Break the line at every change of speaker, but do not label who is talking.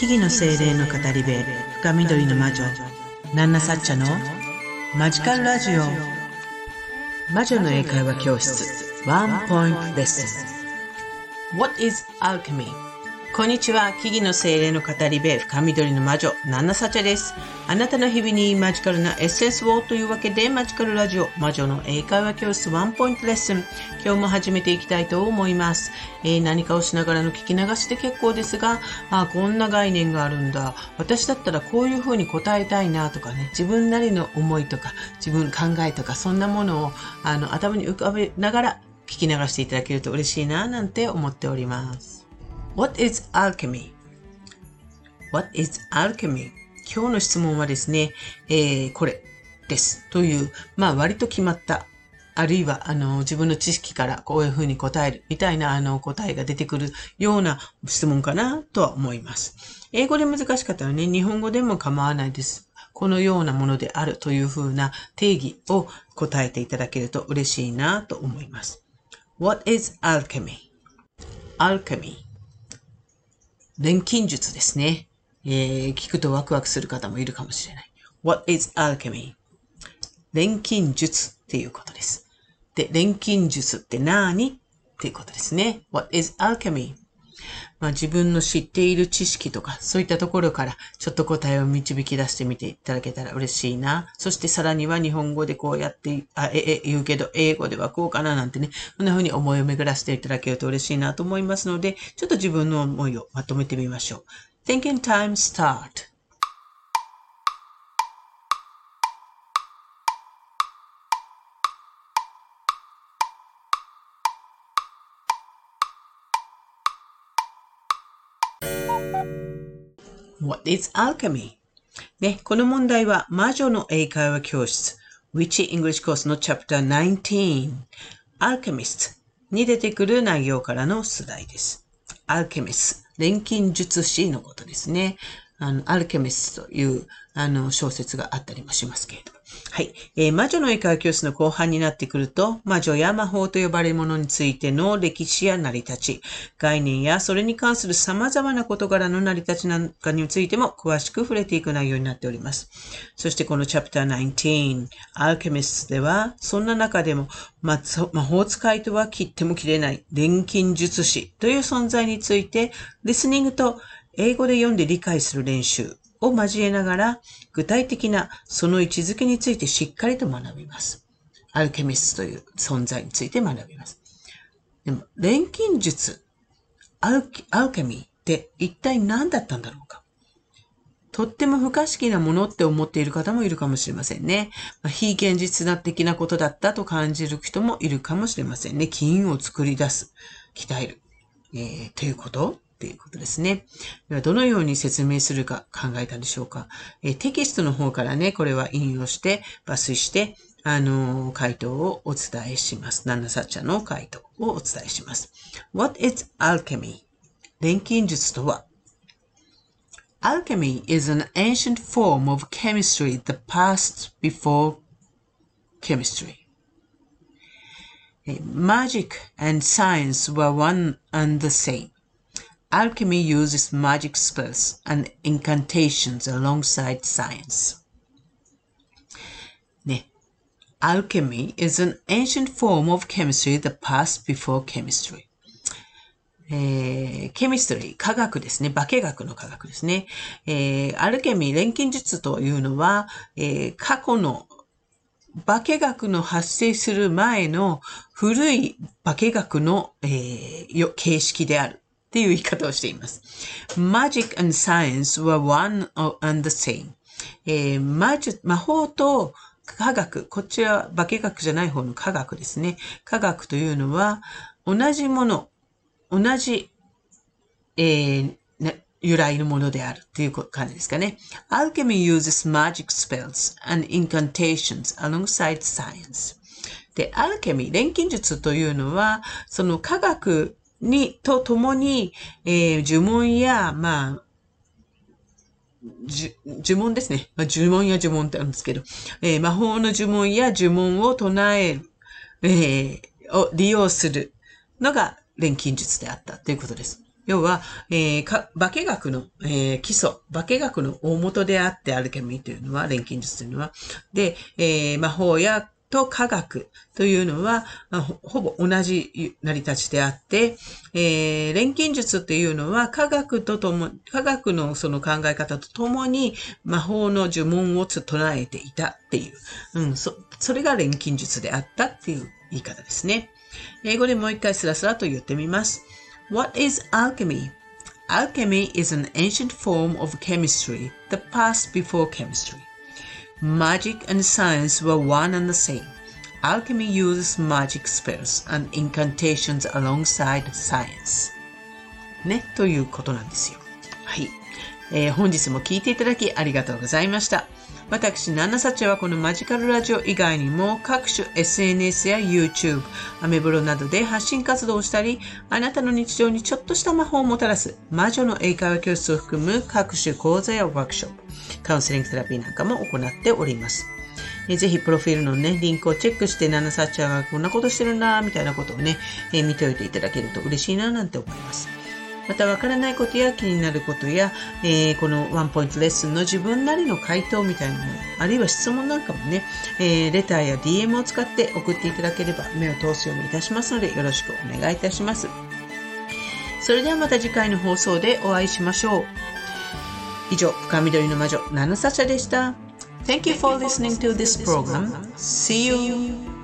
木々の精霊の語り部深緑の魔女ナンナサッチャのマジカルラジオ魔女の英会話教室ワンポイントレッスン What is alchemy? こんにちは。木々の精霊の語り部、深緑の魔女、ナンナサチャです。あなたの日々にマジカルなエッセンスをというわけで、マジカルラジオ、魔女の英会話教室ワンポイントレッスン。今日も始めていきたいと思います。えー、何かをしながらの聞き流しで結構ですが、あこんな概念があるんだ。私だったらこういう風に答えたいなとかね、自分なりの思いとか、自分考えとか、そんなものをあの頭に浮かべながら聞き流していただけると嬉しいな、なんて思っております。What is alchemy? What is alchemy? 今日の質問はですね、えー、これです。という、まあ割と決まった、あるいはあの自分の知識からこういうふうに答えるみたいなあの答えが出てくるような質問かなとは思います。英語で難しかったらね、日本語でも構わないです。このようなものであるというふうな定義を答えていただけると嬉しいなと思います。What is alchemy? Alchemy 錬金術ですね。えー、聞くとワクワクする方もいるかもしれない。What is alchemy? 錬金術っていうことです。で、錬金術って何？っていうことですね。What is alchemy? まあ、自分の知っている知識とか、そういったところから、ちょっと答えを導き出してみていただけたら嬉しいな。そしてさらには日本語でこうやって、あ、え、え、言うけど、英語ではこうかななんてね、こんな風に思いを巡らせていただけると嬉しいなと思いますので、ちょっと自分の思いをまとめてみましょう。Thinking time start. What is alchemy? ね、この問題は魔女の英会話教室 Witchy English Course の Chapter 19 Alchemist に出てくる内容からの出題です。Alchemist 錬金術師のことですね。あの、アルケミスという、あの、小説があったりもしますけれど。はい。えー、魔女の英会話教室の後半になってくると、魔女や魔法と呼ばれるものについての歴史や成り立ち、概念やそれに関する様々な事柄の成り立ちなんかについても詳しく触れていく内容になっております。そしてこのチャプター19、アルケミスでは、そんな中でも、魔法使いとは切っても切れない錬金術師という存在について、リスニングと英語で読んで理解する練習を交えながら、具体的なその位置づけについてしっかりと学びます。アルケミストという存在について学びます。でも、錬金術、アルアルケミーって一体何だったんだろうか？とっても不可思議なものって思っている方もいるかもしれませんね。まあ、非現実な的なことだったと感じる人もいるかもしれませんね。金を作り出す、鍛える、えー、ということっていうことですね。ではどのように説明するか考えたでしょうか。えテキストの方からね、これは引用して、抜粋して、あの、回答をお伝えします。ナナサッチャの回答をお伝えします。What is alchemy? 錬金術とは Alchemy is an ancient form of chemistry that passed before chemistry. Magic and science were one and the same. Alchemy uses magic spells and incantations alongside science. ね。Alchemy is an ancient form of chemistry that passed before chemistry. えー、ケミストリー、科学ですね。化学の科学ですね。えー、アルケミー、錬金術というのは、えー、過去の化学の発生する前の古い化学の、えー、形式である。っていう言い方をしています。Magic and science were one and the same. えー、魔術、魔法と科学、こっちは化学じゃない方の科学ですね。科学というのは同じもの、同じ、えー、由来のものであるという感じですかね。Alchemy uses magic spells and incantations alongside science. で、アルケミー、錬金術というのは、その科学に、と共に、えー、呪文や、まあ、呪文ですね。まあ、呪文や呪文ってあるんですけど、えー、魔法の呪文や呪文を唱える、えー、を利用するのが錬金術であったということです。要は、えー、化学の、えー、基礎、化学の大元であってアルケミーというのは、錬金術というのは、で、えー、魔法やと科学というのは、ほぼ同じ成り立ちであって、えー、錬金術というのは科学ととも、科学のその考え方とともに魔法の呪文を唱えていたっていう、うん、そ、それが錬金術であったっていう言い方ですね。英語でもう一回スラスラと言ってみます。What is alchemy? Alchemy is an ancient form of chemistry that passed before chemistry. Magic and science were one and the same. Alchemy uses magic spells and incantations alongside science. ね、ということなんですよ。はい。えー、本日も聞いていただきありがとうございました。私、ナナサチはこのマジカルラジオ以外にも各種 SNS や YouTube、アメブロなどで発信活動をしたり、あなたの日常にちょっとした魔法をもたらす魔女の英会話教室を含む各種講座やワークショップ、カウンセリングセラピーなんかも行っております。ぜひ、プロフィールのね、リンクをチェックして、ナナサッチャーがこんなことしてるなみたいなことをね、え見ておいていただけると嬉しいななんて思います。また、わからないことや気になることや、えー、このワンポイントレッスンの自分なりの回答みたいなもの、あるいは質問なんかもね、えー、レターや DM を使って送っていただければ目を通すようにいたしますので、よろしくお願いいたします。それではまた次回の放送でお会いしましょう。以上、深緑の魔女、ナナサチャでした。Thank you for listening to this program. See you